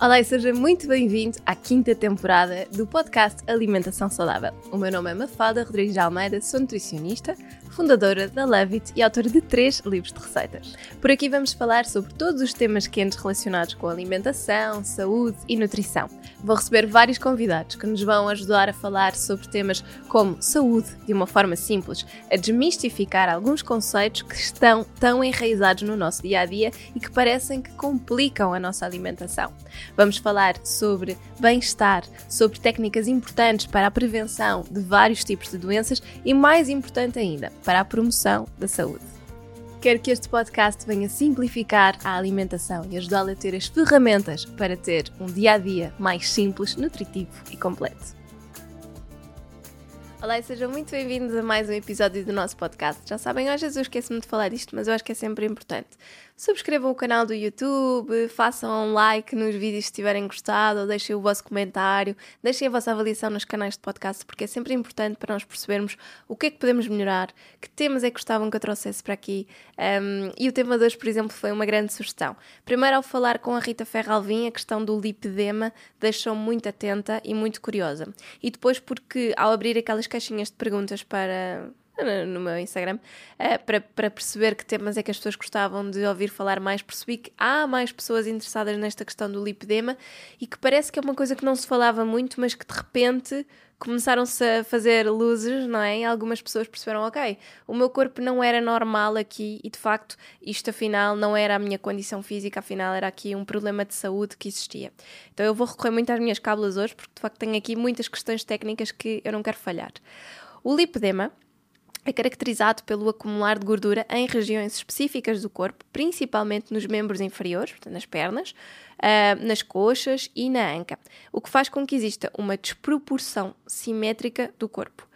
Olá e seja muito bem-vindo à quinta temporada do podcast Alimentação Saudável. O meu nome é Mafalda Rodrigues de Almeida, sou nutricionista, fundadora da Love It e autora de três livros de receitas. Por aqui vamos falar sobre todos os temas quentes relacionados com alimentação, saúde e nutrição. Vou receber vários convidados que nos vão ajudar a falar sobre temas como saúde de uma forma simples, a desmistificar alguns conceitos que estão tão enraizados no nosso dia a dia e que parecem que complicam a nossa alimentação. Vamos falar sobre bem-estar, sobre técnicas importantes para a prevenção de vários tipos de doenças e, mais importante ainda, para a promoção da saúde. Quero que este podcast venha simplificar a alimentação e ajudá-la a ter as ferramentas para ter um dia a dia mais simples, nutritivo e completo. Olá e sejam muito bem-vindos a mais um episódio do nosso podcast. Já sabem, vezes eu esqueço-me de falar disto, mas eu acho que é sempre importante. Subscrevam o canal do YouTube, façam um like nos vídeos se tiverem gostado, ou deixem o vosso comentário, deixem a vossa avaliação nos canais de podcast, porque é sempre importante para nós percebermos o que é que podemos melhorar, que temas é que gostavam que eu trouxesse para aqui. Um, e o tema de hoje, por exemplo, foi uma grande sugestão. Primeiro, ao falar com a Rita Ferralvin, a questão do lipedema deixou-me muito atenta e muito curiosa. E depois, porque ao abrir aquelas caixinhas de perguntas para no meu Instagram, uh, para, para perceber que temas é que as pessoas gostavam de ouvir falar mais. Percebi que há mais pessoas interessadas nesta questão do lipedema e que parece que é uma coisa que não se falava muito, mas que de repente começaram-se a fazer luzes, não é? E algumas pessoas perceberam, ok, o meu corpo não era normal aqui e de facto isto afinal não era a minha condição física, afinal era aqui um problema de saúde que existia. Então eu vou recorrer muito às minhas cábulas hoje porque de facto tenho aqui muitas questões técnicas que eu não quero falhar. O lipedema é caracterizado pelo acumular de gordura em regiões específicas do corpo, principalmente nos membros inferiores, portanto nas pernas, uh, nas coxas e na anca, o que faz com que exista uma desproporção simétrica do corpo.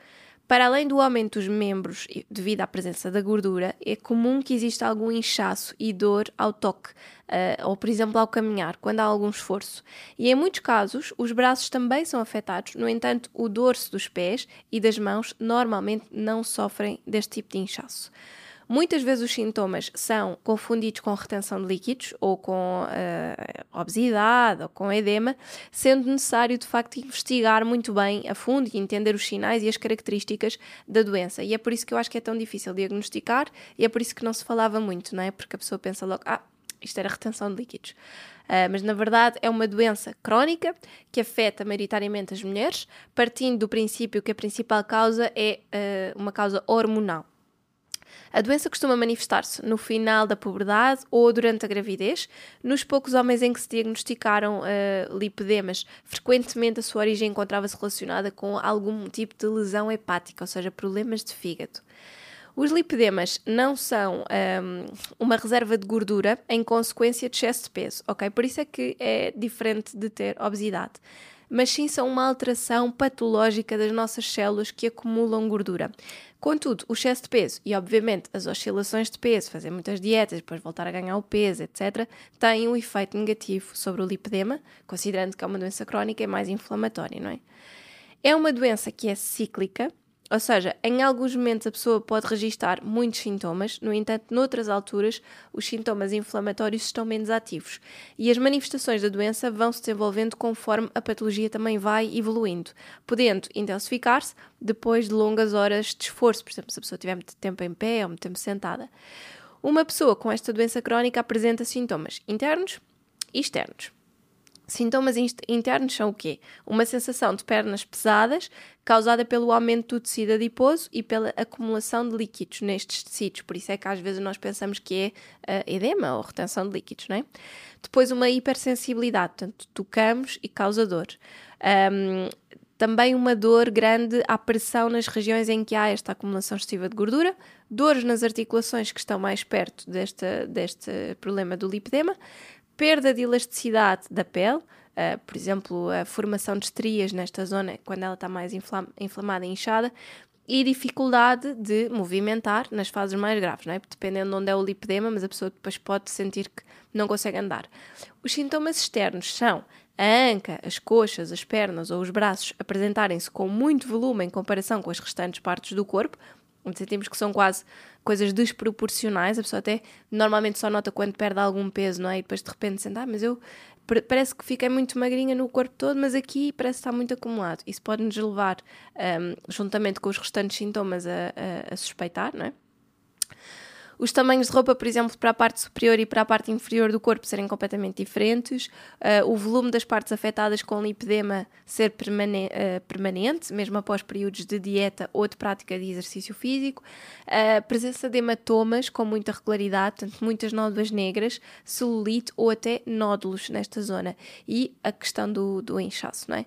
Para além do aumento dos membros devido à presença da gordura, é comum que exista algum inchaço e dor ao toque, uh, ou por exemplo ao caminhar, quando há algum esforço. E em muitos casos, os braços também são afetados, no entanto, o dorso dos pés e das mãos normalmente não sofrem deste tipo de inchaço. Muitas vezes os sintomas são confundidos com retenção de líquidos ou com uh, obesidade ou com edema, sendo necessário de facto investigar muito bem a fundo e entender os sinais e as características da doença. E é por isso que eu acho que é tão difícil diagnosticar e é por isso que não se falava muito, não é? Porque a pessoa pensa logo, ah, isto era retenção de líquidos. Uh, mas na verdade é uma doença crónica que afeta maioritariamente as mulheres, partindo do princípio que a principal causa é uh, uma causa hormonal. A doença costuma manifestar-se no final da puberdade ou durante a gravidez. Nos poucos homens em que se diagnosticaram uh, lipedemas, frequentemente a sua origem encontrava-se relacionada com algum tipo de lesão hepática, ou seja, problemas de fígado. Os lipedemas não são um, ehm, uma reserva de gordura em consequência de excesso de peso, ok? Por isso é que é diferente de ter obesidade mas sim são uma alteração patológica das nossas células que acumulam gordura. Contudo, o excesso de peso e, obviamente, as oscilações de peso, fazer muitas dietas, depois voltar a ganhar o peso, etc., têm um efeito negativo sobre o lipedema, considerando que é uma doença crónica e mais inflamatória, não é? É uma doença que é cíclica, ou seja, em alguns momentos a pessoa pode registar muitos sintomas, no entanto, noutras alturas, os sintomas inflamatórios estão menos ativos e as manifestações da doença vão se desenvolvendo conforme a patologia também vai evoluindo, podendo intensificar-se depois de longas horas de esforço, por exemplo, se a pessoa tiver muito tempo em pé ou muito tempo sentada. Uma pessoa com esta doença crónica apresenta sintomas internos e externos. Sintomas internos são o quê? Uma sensação de pernas pesadas, causada pelo aumento do tecido adiposo e pela acumulação de líquidos nestes tecidos. Por isso é que às vezes nós pensamos que é uh, edema ou retenção de líquidos, não é? Depois, uma hipersensibilidade, portanto, tocamos e causa dor. Um, também uma dor grande à pressão nas regiões em que há esta acumulação excessiva de gordura, dores nas articulações que estão mais perto deste, deste problema do lipedema, perda de elasticidade da pele, uh, por exemplo, a formação de estrias nesta zona quando ela está mais inflam inflamada e inchada, e dificuldade de movimentar nas fases mais graves, é? dependendo de onde é o lipedema, mas a pessoa depois pode sentir que não consegue andar. Os sintomas externos são a anca, as coxas, as pernas ou os braços apresentarem-se com muito volume em comparação com as restantes partes do corpo, sentimos que são quase coisas desproporcionais, a pessoa até normalmente só nota quando perde algum peso, não é? E depois de repente sente, ah, mas eu parece que fiquei muito magrinha no corpo todo, mas aqui parece estar muito acumulado. Isso pode nos levar, um, juntamente com os restantes sintomas, a, a, a suspeitar, não é? Os tamanhos de roupa, por exemplo, para a parte superior e para a parte inferior do corpo serem completamente diferentes, uh, o volume das partes afetadas com lipedema ser permane uh, permanente, mesmo após períodos de dieta ou de prática de exercício físico, a uh, presença de hematomas com muita regularidade, portanto, muitas nódulas negras, celulite ou até nódulos nesta zona, e a questão do, do inchaço, não é?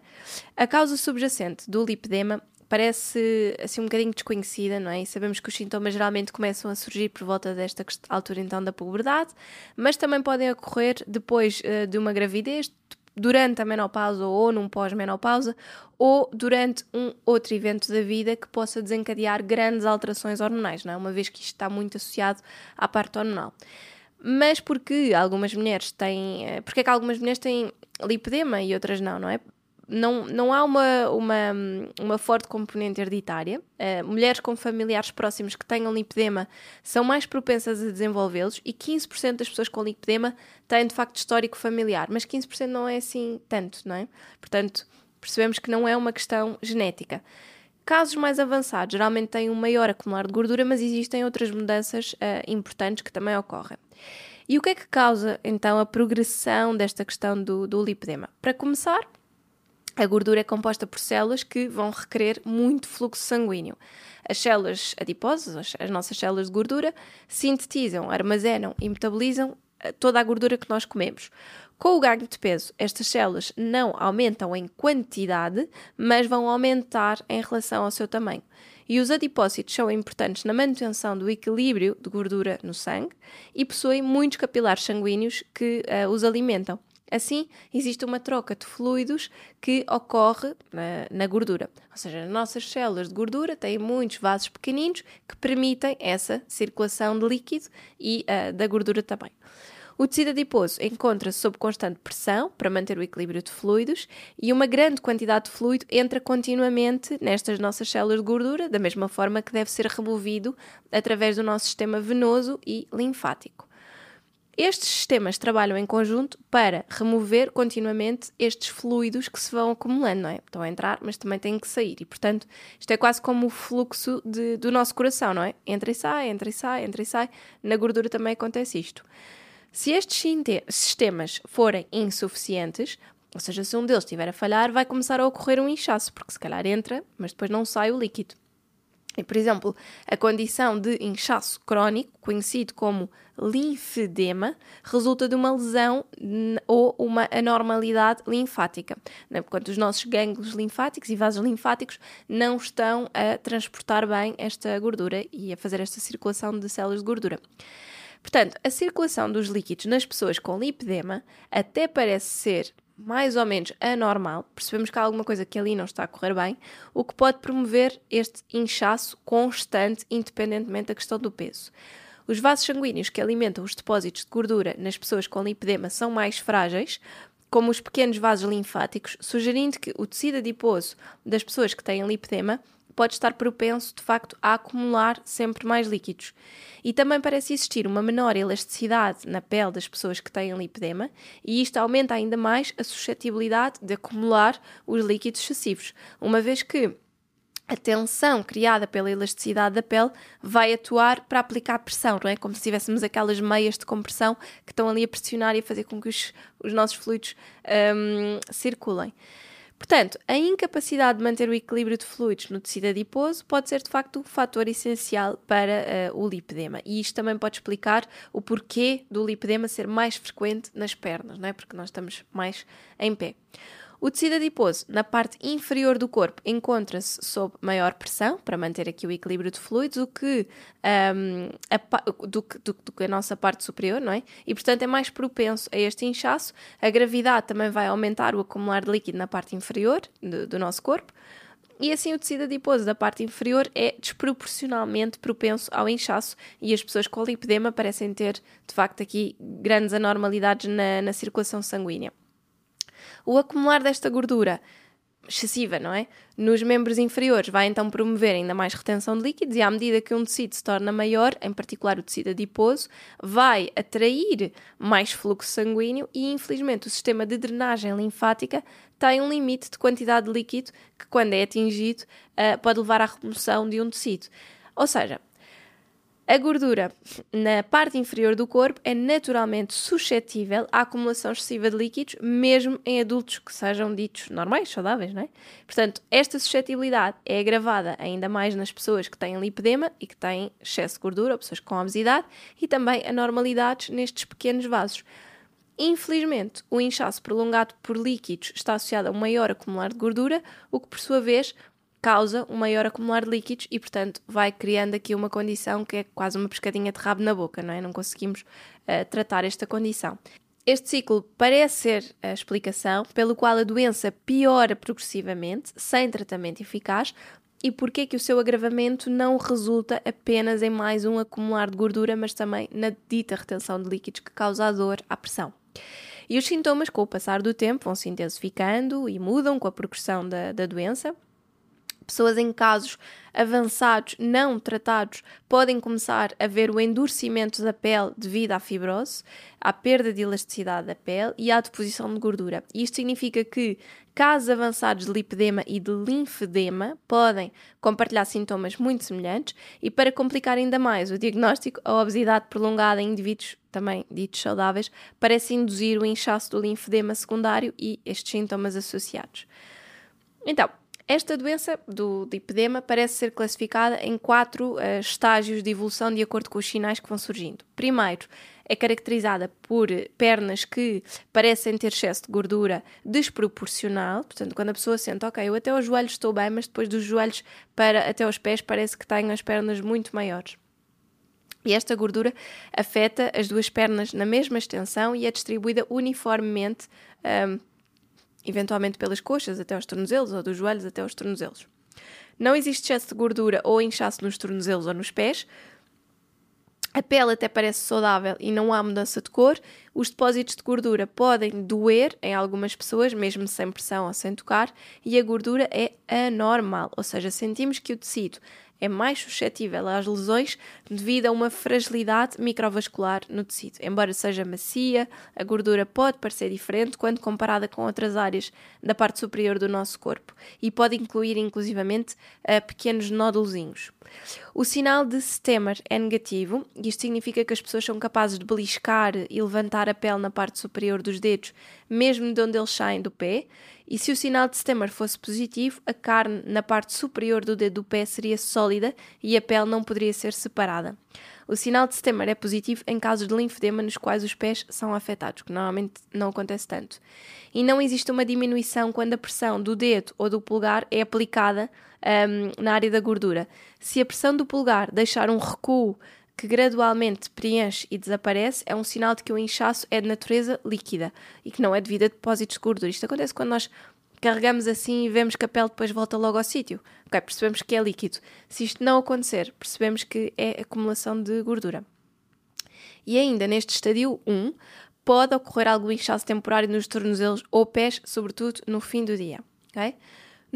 A causa subjacente do lipedema parece assim um bocadinho desconhecida, não é? E sabemos que os sintomas geralmente começam a surgir por volta desta altura então da puberdade, mas também podem ocorrer depois uh, de uma gravidez, durante a menopausa ou num pós-menopausa, ou durante um outro evento da vida que possa desencadear grandes alterações hormonais, não é? Uma vez que isto está muito associado à parte hormonal. Mas porque algumas mulheres têm. Eh, porque é que algumas mulheres têm lipedema e outras não, não é? Não, não há uma, uma, uma forte componente hereditária. Uh, mulheres com familiares próximos que tenham lipedema são mais propensas a desenvolvê-los e 15% das pessoas com lipedema têm de facto histórico familiar, mas 15% não é assim tanto, não é? Portanto, percebemos que não é uma questão genética. Casos mais avançados geralmente têm um maior acumular de gordura, mas existem outras mudanças uh, importantes que também ocorrem. E o que é que causa então a progressão desta questão do, do lipedema? Para começar, a gordura é composta por células que vão requerer muito fluxo sanguíneo. As células adiposas, as nossas células de gordura, sintetizam, armazenam e metabolizam eh, toda a gordura que nós comemos. Com o ganho de peso, estas células não aumentam em quantidade, mas vão aumentar em relação ao seu tamanho. E os adipócitos são importantes na manutenção do equilíbrio de gordura no sangue e possuem muitos capilares sanguíneos que uh, os alimentam. Assim, existe uma troca de fluidos que ocorre na, na, gordura. Ou seja, as nossas células de gordura têm muitos vasos pequeninos que permitem essa circulação de líquido e uh, da gordura também. O tecido adiposo encontra-se sob constante pressão para manter o equilíbrio de fluidos e uma grande quantidade de fluido entra continuamente nestas nossas células de gordura, da mesma forma que deve ser removido através do nosso sistema venoso e linfático. Estes sistemas trabalham em conjunto para remover continuamente estes fluidos que se vão acumulando, não é? Estão a entrar, mas também têm que sair. E, portanto, isto é quase como o fluxo de, do nosso coração, não é? Entra e sai, entra e sai, entra e sai. Na gordura também acontece isto. Se estes sistemas forem insuficientes, ou seja, se um deles estiver a falhar, vai começar a ocorrer um inchaço, porque se calhar entra, mas depois não sai o líquido. E, por exemplo, a condição de inchaço crónico, conhecido como linfedema, resulta de uma lesão ou uma anormalidade linfática. Né? Porquanto os nossos gânglios linfáticos e vasos linfáticos não estão a transportar bem esta gordura e a fazer esta circulação de células de gordura. Portanto, a circulação dos líquidos nas pessoas com lipedema até parece ser mais ou menos anormal, percebemos que há alguma coisa que ali não está a correr bem, o que pode promover este inchaço constante, independentemente da questão do peso. Os vasos sanguíneos que alimentam os depósitos de gordura nas pessoas com lipedema são mais frágeis, como os pequenos vasos linfáticos, sugerindo que o tecido adiposo das pessoas que têm lipedema pode estar propenso, de facto, a acumular sempre mais líquidos. E também parece existir uma menor elasticidade na pele das pessoas que têm lipedema, e isto aumenta ainda mais a suscetibilidade de acumular os líquidos excessivos, uma vez que a tensão criada pela elasticidade da pele vai atuar para aplicar pressão, não é? Como se tivéssemos aquelas meias de compressão que estão ali a pressionar e a fazer com que os, os nossos fluidos um, circulem. Portanto, a incapacidade de manter o equilíbrio de fluidos no tecido adiposo pode ser de facto um fator essencial para uh, o lipedema. E isto também pode explicar o porquê do lipedema ser mais frequente nas pernas, não é? Porque nós estamos mais em pé. O tecido adiposo, na parte inferior do corpo, encontra-se sob maior pressão para manter aqui o equilíbrio de fluidos, que, um, a, do, do, do, que a nossa parte superior, não é? E, portanto, é mais propenso a este inchaço. A gravidade também vai aumentar o acumular de líquido na parte inferior do, do nosso corpo. E assim o tecido adiposo da parte inferior é desproporcionalmente propenso ao inchaço e as pessoas com lipedema parecem ter, de facto, aqui grandes anormalidades na, na circulação sanguínea. O acumular desta gordura excessiva, não é? Nos membros inferiores vai então promover ainda mais retenção de líquidos e à medida que um tecido se torna maior, em particular o tecido adiposo, vai atrair mais fluxo sanguíneo e infelizmente o sistema de drenagem linfática tem um limite de quantidade de líquido que quando é atingido uh, pode levar à remoção de um tecido. Ou seja, a gordura na parte inferior do corpo é naturalmente suscetível à acumulação excessiva de líquidos, mesmo em adultos que sejam ditos normais, saudáveis, não é? Portanto, esta suscetibilidade é agravada ainda mais nas pessoas que têm lipedema e que têm excesso de gordura, ou pessoas com obesidade, e também anormalidades nestes pequenos vasos. Infelizmente, o inchaço prolongado por líquidos está associado a um maior acumular de gordura, o que por sua vez causa um maior acumular de líquidos e, portanto, vai criando aqui uma condição que é quase uma pescadinha de rabo na boca, não é? Não conseguimos uh, tratar esta condição. Este ciclo parece ser a explicação pelo qual a doença piora progressivamente, sem tratamento eficaz, e porque que o seu agravamento não resulta apenas em mais um acumular de gordura, mas também na dita retenção de líquidos que causa a dor à pressão. E os sintomas, com o passar do tempo, vão se intensificando e mudam com a progressão da, da doença, pessoas em casos avançados não tratados podem começar a ver o endurecimento da pele devido à fibrose, à perda de elasticidade da pele e à deposição de gordura. Isto significa que casos avançados de lipedema e de linfedema podem compartilhar sintomas muito semelhantes e para complicar ainda mais o diagnóstico, a obesidade prolongada em indivíduos também ditos saudáveis parece induzir o inchaço do linfedema secundário e estes sintomas associados. Então, esta doença do lipedema parece ser classificada em quatro uh, estágios de evolução de acordo com os sinais que vão surgindo. Primeiro, é caracterizada por pernas que parecem ter excesso de gordura desproporcional, portanto, quando a pessoa sente, ok, eu até aos joelhos estou bem, mas depois dos joelhos para até aos pés parece que tenho as pernas muito maiores. E esta gordura afeta as duas pernas na mesma extensão e é distribuída uniformemente um, eventualmente pelas coxas até aos tornozelos ou dos joelhos até aos tornozelos. Não existe excesso de gordura ou inchaço nos tornozelos ou nos pés. A pele até parece saudável e não há mudança de cor. Os depósitos de gordura podem doer em algumas pessoas, mesmo sem pressão ou sem tocar, e a gordura é anormal, ou seja, sentimos que o tecido é mais suscetível às lesões devido a uma fragilidade microvascular no tecido. Embora seja macia, a gordura pode parecer diferente quando comparada com outras áreas da parte superior do nosso corpo e pode incluir inclusivamente uh, pequenos nódulozinhos. O sinal de Stemmer é negativo, isto significa que as pessoas são capazes de beliscar e levantar a pele na parte superior dos dedos, mesmo de onde eles saem do pé, e se o sinal de Stemmer fosse positivo, a carne na parte superior do dedo do pé seria sólida e a pele não poderia ser separada. O sinal de Stemmer é positivo em casos de linfedema nos quais os pés são afetados, que normalmente não acontece tanto. E não existe uma diminuição quando a pressão do dedo ou do polegar é aplicada um, na área da gordura. Se a pressão do polegar deixar um recuo que gradualmente preenche e desaparece, é um sinal de que o inchaço é de natureza líquida e que não é devido a depósitos de gordura. Isto acontece quando nós carregamos assim e vemos que a pele depois volta logo ao sítio. Ok, percebemos que é líquido. Se isto não acontecer, percebemos que é acumulação de gordura. E ainda neste estadio 1, pode ocorrer algum inchaço temporário nos tornozelos ou pés, sobretudo no fim do dia.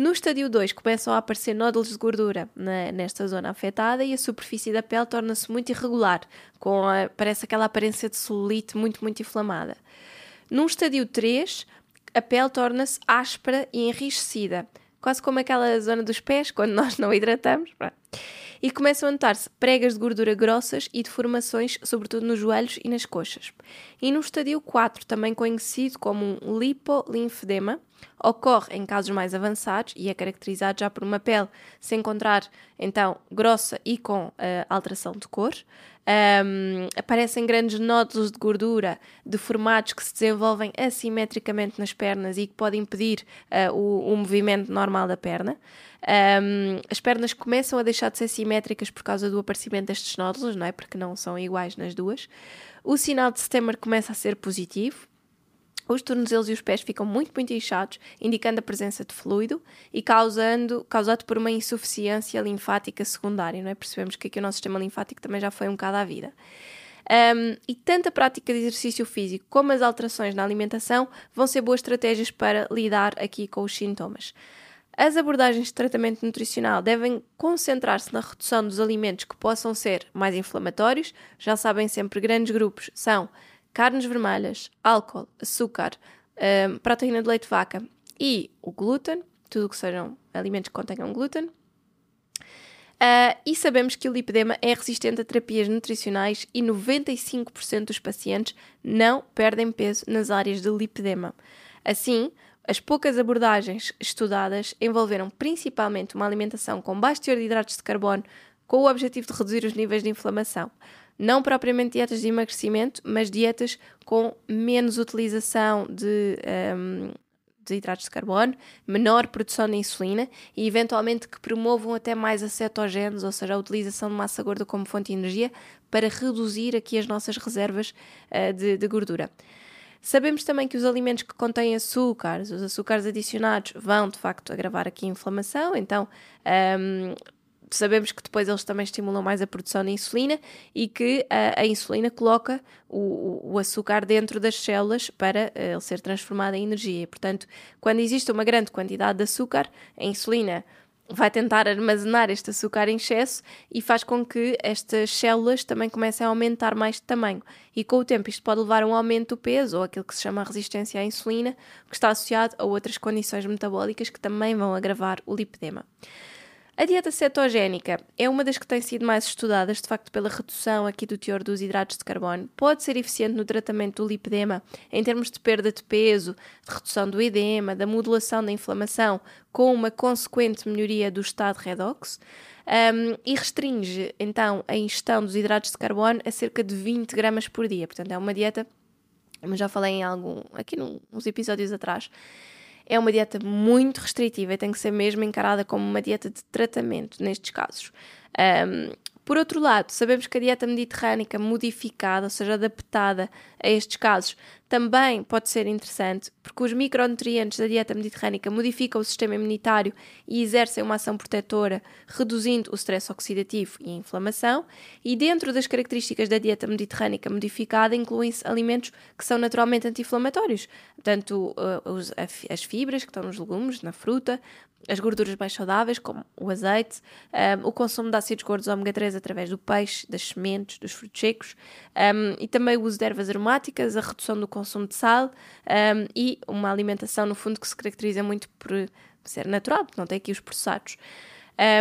No estadio 2 começam a aparecer nódulos de gordura na, nesta zona afetada e a superfície da pele torna-se muito irregular, com a, parece aquela aparência de celulite muito, muito inflamada. Num estadio 3, a pele torna-se áspera e enrijecida, quase como aquela zona dos pés, quando nós não hidratamos. E começam a notar-se pregas de gordura grossas e deformações, sobretudo nos joelhos e nas coxas. E no estadio 4, também conhecido como um lipolinfedema, Ocorre em casos mais avançados e é caracterizado já por uma pele se encontrar então grossa e com uh, alteração de cor. Um, aparecem grandes nódulos de gordura deformados que se desenvolvem assimetricamente nas pernas e que podem impedir uh, o, o, movimento normal da perna. Um, as pernas começam a deixar de ser simétricas por causa do aparecimento destes nódulos, não é? Porque não são iguais nas duas. O sinal de Stemmer começa a ser positivo, os tornozelos e os pés ficam muito, muito inchados, indicando a presença de fluido e causando, causado por uma insuficiência linfática secundária, não é? Percebemos que aqui o nosso sistema linfático também já foi um bocado à vida. Um, e tanto a prática de exercício físico como as alterações na alimentação vão ser boas estratégias para lidar aqui com os sintomas. As abordagens de tratamento nutricional devem concentrar-se na redução dos alimentos que possam ser mais inflamatórios. Já sabem sempre, grandes grupos são carnes vermelhas, álcool, açúcar, um, proteína de leite de vaca e o glúten, tudo que sejam alimentos que contenham glúten. Uh, e sabemos que o lipedema é resistente a terapias nutricionais e 95% dos pacientes não perdem peso nas áreas de lipedema. Assim, as poucas abordagens estudadas envolveram principalmente uma alimentação com baixo teor de hidratos de carbono, com o objetivo de reduzir os níveis de inflamação. Não propriamente dietas de emagrecimento, mas dietas com menos utilização de um, de hidratos de carbono, menor produção de insulina e eventualmente que promovam até mais a cetogênese, ou seja, a utilização de massa gorda como fonte de energia para reduzir aqui as nossas reservas uh, de, de gordura. Sabemos também que os alimentos que contêm açúcares, os açúcares adicionados, vão de facto agravar aqui a inflamação, então um, sabemos que depois eles também estimulam mais a produção de insulina e que a, a insulina coloca o, o, açúcar dentro das células para uh, ele ser transformado em energia. Portanto, quando existe uma grande quantidade de açúcar, a insulina vai tentar armazenar este açúcar em excesso e faz com que estas células também comecem a aumentar mais de tamanho. E com o tempo isto pode levar a um aumento do peso ou aquilo que se chama resistência à insulina, que está associado a outras condições metabólicas que também vão agravar o lipedema. A dieta cetogénica é uma das que tem sido mais estudadas, de facto, pela redução aqui do teor dos hidratos de carbono. Pode ser eficiente no tratamento do lipedema, em termos de perda de peso, de redução do edema, da modulação da inflamação, com uma consequente melhoria do estado redox. Um, e restringe, então, a ingestão dos hidratos de carbono a cerca de 20 gramas por dia. Portanto, é uma dieta, como já falei em algum, aqui nos episódios atrás, é uma dieta muito restritiva e tem que ser mesmo encarada como uma dieta de tratamento nestes casos. Um, por outro lado, sabemos que a dieta mediterrânica modificada, ou seja, adaptada a estes casos, também pode ser interessante, porque os micronutrientes da dieta mediterrânica modificam o sistema imunitário e exercem uma ação protetora, reduzindo o stress oxidativo e a inflamação. E dentro das características da dieta mediterrânica modificada, incluem-se alimentos que são naturalmente anti-inflamatórios, tanto uh, as fibras que estão nos legumes, na fruta, as gorduras mais saudáveis, como o azeite, um, o consumo de ácidos gordos ômega 3 através do peixe, das sementes, dos frutos secos, um, e também o uso de ervas aromáticas, a redução do consumo de sal um, e uma alimentação, no fundo, que se caracteriza muito por ser natural, não tem aqui os processados.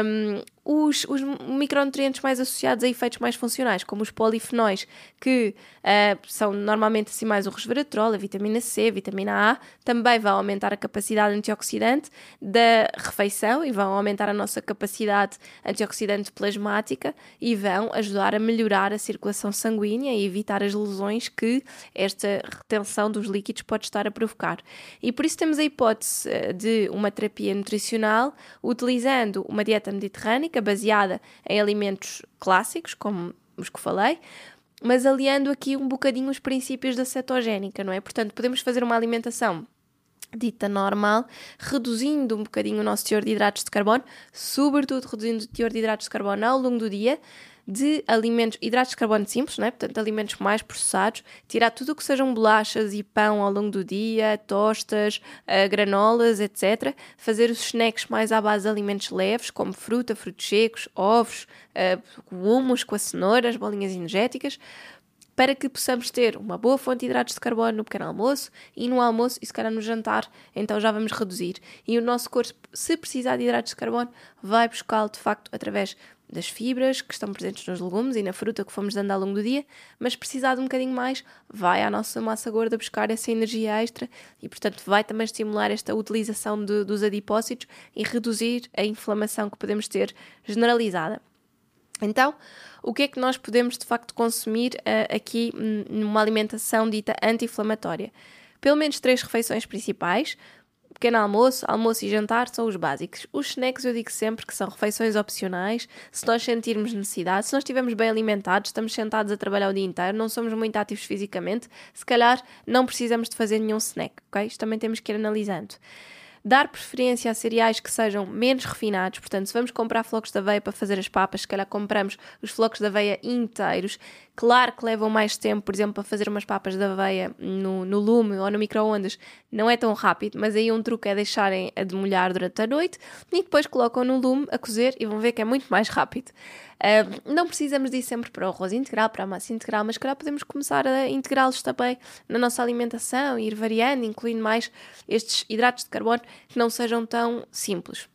Um, os, os, micronutrientes mais associados a efeitos mais funcionais, como os polifenóis, que uh, são normalmente assim mais o resveratrol, a vitamina C, a vitamina A, também vão aumentar a capacidade antioxidante da refeição e vão aumentar a nossa capacidade antioxidante plasmática e vão ajudar a melhorar a circulação sanguínea e evitar as lesões que esta retenção dos líquidos pode estar a provocar. E por isso temos a hipótese ah, de uma terapia nutricional utilizando uma dieta baseada em alimentos clássicos, como os que falei, mas aliando aqui um bocadinho os princípios da cetogénica, não é? Portanto, podemos fazer uma alimentação dita normal, reduzindo um bocadinho o nosso teor de hidratos de carbono, sobretudo reduzindo o teor de hidratos de carbono ao longo do dia, de alimentos, hidratos de carbono simples, né? portanto, alimentos mais processados, tirar tudo o que sejam bolachas e pão ao longo do dia, tostas, uh, granolas, etc. Fazer os snacks mais à base de alimentos leves, como fruta, frutos secos, ovos, uh, hummus com a cenoura, as bolinhas energéticas, para que possamos ter uma boa fonte de hidratos de carbono no pequeno almoço e no almoço e se calhar no jantar, então já vamos reduzir. E o nosso corpo, se precisar de hidratos de carbono, vai buscá-lo de facto através das fibras que estão presentes nos legumes e na fruta que fomos dando ao longo do dia, mas precisar de um bocadinho mais, vai à nossa massa gorda buscar essa energia extra e, portanto, vai também estimular esta utilização de, dos adipócitos e reduzir a inflamação que podemos ter generalizada. Então, o que é que nós podemos de facto consumir uh, aqui numa alimentação dita anti-inflamatória? Pelo menos três refeições principais, Pequeno almoço, almoço e jantar são os básicos. Os snacks eu digo sempre que são refeições opcionais. Se nós sentirmos necessidade, se nós estivermos bem alimentados, estamos sentados a trabalhar o dia inteiro, não somos muito ativos fisicamente, se calhar não precisamos de fazer nenhum snack, ok? Isto também temos que ir analisando dar preferência a cereais que sejam menos refinados. Portanto, se vamos comprar flocos de aveia para fazer as papas, se calhar compramos os flocos de aveia inteiros. Claro que levam mais tempo, por exemplo, para fazer umas papas de aveia no, no lume ou no micro-ondas, não é tão rápido, mas aí um truque é deixarem a demolhar durante a noite e depois colocam no lume a cozer e vão ver que é muito mais rápido. Uh, não precisamos disso sempre para o arroz integral, para a massa integral, mas calhar podemos começar a integrá-los também na nossa alimentação, ir variando, incluindo mais estes hidratos de carbono que não sejam tão simples.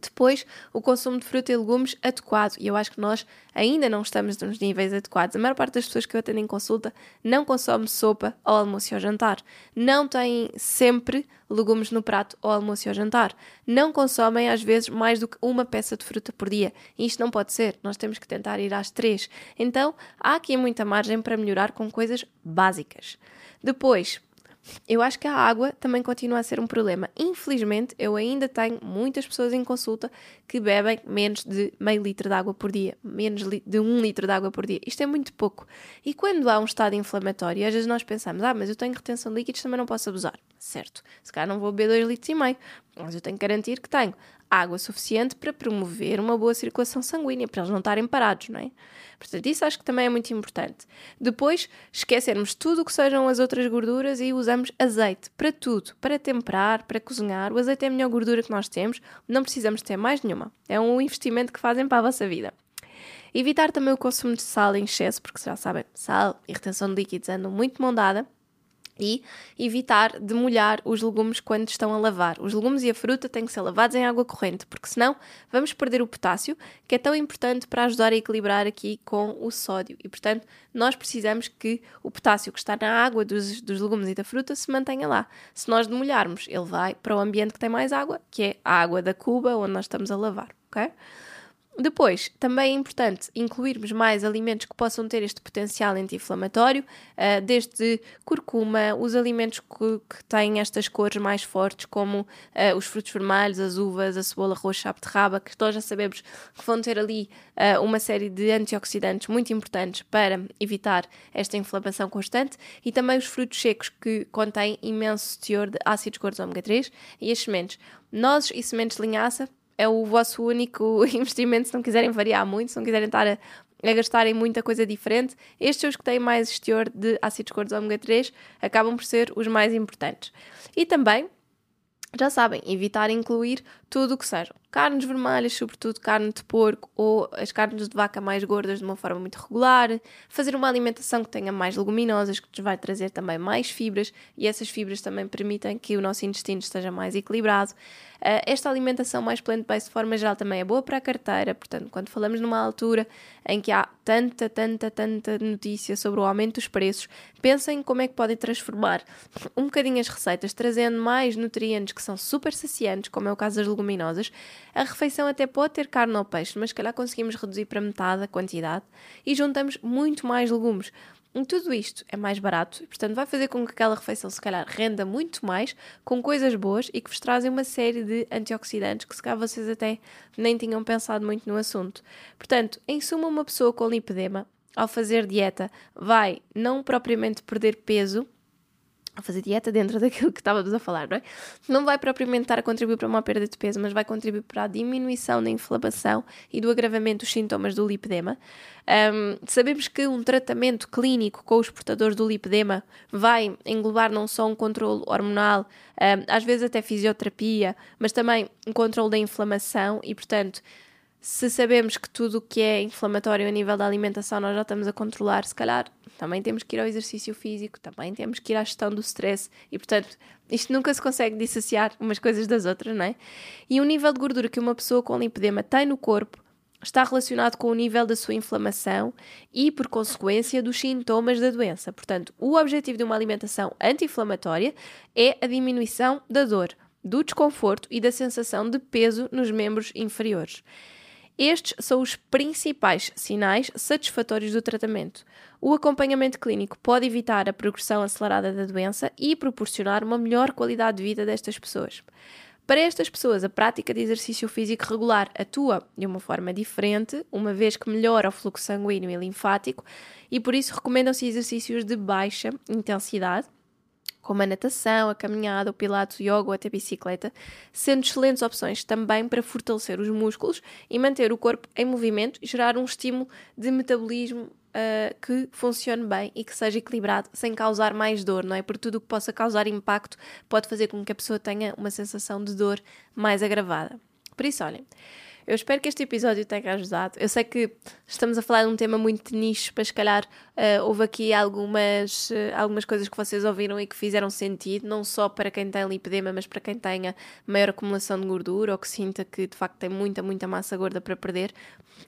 Depois, o consumo de fruta e legumes adequado. E eu acho que nós ainda não estamos nos níveis adequados. A maior parte das pessoas que eu atendo em consulta não consome sopa ao almoço e ao jantar. Não têm sempre legumes no prato ao almoço e ao jantar. Não consomem, às vezes, mais do que uma peça de fruta por dia. E isto não pode ser. Nós temos que tentar ir às três. Então, há aqui muita margem para melhorar com coisas básicas. Depois, eu acho que a água também continua a ser um problema. Infelizmente, eu ainda tenho muitas pessoas em consulta que bebem menos de meio litro de água por dia, menos de um litro de água por dia. Isto é muito pouco. E quando há um estado inflamatório, às vezes nós pensamos, ah, mas eu tenho retenção de líquidos, também não posso abusar. Certo, se calhar não vou beber 2 litros e meio, mas eu tenho que garantir que tenho água suficiente para promover uma boa circulação sanguínea, para eles não estarem parados, não é? Portanto, isso acho que também é muito importante. Depois, esquecermos tudo o que sejam as outras gorduras e usamos azeite para tudo, para temperar, para cozinhar. O azeite é a melhor gordura que nós temos, não precisamos ter mais nenhuma. É um investimento que fazem para a vossa vida. Evitar também o consumo de sal em excesso, porque já sabem, sal e retenção de líquidos andam muito mão dada e evitar de molhar os legumes quando estão a lavar. Os legumes e a fruta têm que ser lavados em água corrente, porque senão vamos perder o potássio, que é tão importante para ajudar a equilibrar aqui com o sódio. E portanto, nós precisamos que o potássio que está na água dos, dos legumes e da fruta se mantenha lá. Se nós demolharmos, ele vai para o ambiente que tem mais água, que é a água da cuba onde nós estamos a lavar, ok? Depois, também é importante incluirmos mais alimentos que possam ter este potencial anti-inflamatório, uh, desde curcuma, os alimentos que, têm estas cores mais fortes, como uh, os frutos vermelhos, as uvas, a cebola roxa, a beterraba, que nós já sabemos que vão ter ali uh, uma série de antioxidantes muito importantes para evitar esta inflamação constante, e também os frutos secos que contêm imenso teor de ácidos gordos ômega 3 e as sementes. Nozes e sementes de linhaça é o vosso único investimento se não quiserem variar muito, se não quiserem estar a, a gastarem muita coisa diferente. Estes os que têm mais teor de ácidos gordos ômega 3 acabam por ser os mais importantes. E também já sabem, evitar incluir tudo o que sejam carnes vermelhas, sobretudo carne de porco ou as carnes de vaca mais gordas de uma forma muito regular, fazer uma alimentação que tenha mais leguminosas, que nos vai trazer também mais fibras e essas fibras também permitem que o nosso intestino esteja mais equilibrado. Uh, esta alimentação mais plant-based de forma geral também é boa para a carteira, portanto, quando falamos numa altura em que há tanta, tanta, tanta notícia sobre o aumento dos preços, pensem como é que podem transformar um bocadinho as receitas, trazendo mais nutrientes que são super saciantes, como é o caso das leguminosas. A refeição até pode ter carne ou peixe, mas se calhar conseguimos reduzir para metade a quantidade e juntamos muito mais legumes. Tudo isto é mais barato e, portanto, vai fazer com que aquela refeição, se calhar, renda muito mais com coisas boas e que vos trazem uma série de antioxidantes que, se calhar, vocês até nem tinham pensado muito no assunto. Portanto, em suma, uma pessoa com lipedema, ao fazer dieta, vai não propriamente perder peso, a fazer dieta dentro daquilo que estávamos a falar, não é? Não vai propriamente estar a contribuir para uma perda de peso, mas vai contribuir para a diminuição da inflamação e do agravamento dos sintomas do lipedema. Um, sabemos que um tratamento clínico com os portadores do lipedema vai englobar não só um controle hormonal, um, às vezes até fisioterapia, mas também um controle da inflamação e, portanto, se sabemos que tudo o que é inflamatório a nível da alimentação nós já estamos a controlar, se calhar também temos que ir ao exercício físico, também temos que ir à gestão do stress e, portanto, isto nunca se consegue dissociar umas coisas das outras, não é? E o nível de gordura que uma pessoa com lipedema tem no corpo está relacionado com o nível da sua inflamação e, por consequência, dos sintomas da doença. Portanto, o objetivo de uma alimentação anti-inflamatória é a diminuição da dor, do desconforto e da sensação de peso nos membros inferiores. Estes são os principais sinais satisfatórios do tratamento. O acompanhamento clínico pode evitar a progressão acelerada da doença e proporcionar uma melhor qualidade de vida destas pessoas. Para estas pessoas, a prática de exercício físico regular atua de uma forma diferente, uma vez que melhora o fluxo sanguíneo e linfático, e por isso recomendam-se exercícios de baixa intensidade, como a natação, a caminhada, o pilates, o yoga ou até bicicleta, sendo excelentes opções também para fortalecer os músculos e manter o corpo em movimento e gerar um estímulo de metabolismo uh, que funcione bem e que seja equilibrado sem causar mais dor, não é? Porque tudo o que possa causar impacto pode fazer com que a pessoa tenha uma sensação de dor mais agravada. Por isso, olhem, eu espero que este episódio tenha ajudado. Eu sei que estamos a falar de um tema muito nicho, mas se calhar uh, houve aqui algumas, uh, algumas coisas que vocês ouviram e que fizeram sentido, não só para quem tem lipedema, mas para quem tenha maior acumulação de gordura ou que sinta que de facto tem muita, muita massa gorda para perder.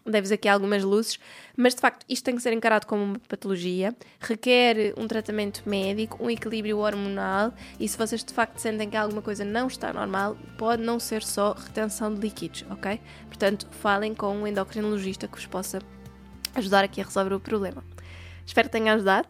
Deves aqui algumas luzes, mas de facto isto tem que ser encarado como uma patologia, requer um tratamento médico, um equilíbrio hormonal e se vocês de facto sentem que alguma coisa não está normal, pode não ser só retenção de líquidos, ok? Portanto, falem com um endocrinologista que vos possa ajudar aqui a resolver o problema. Espero que tenha ajudado.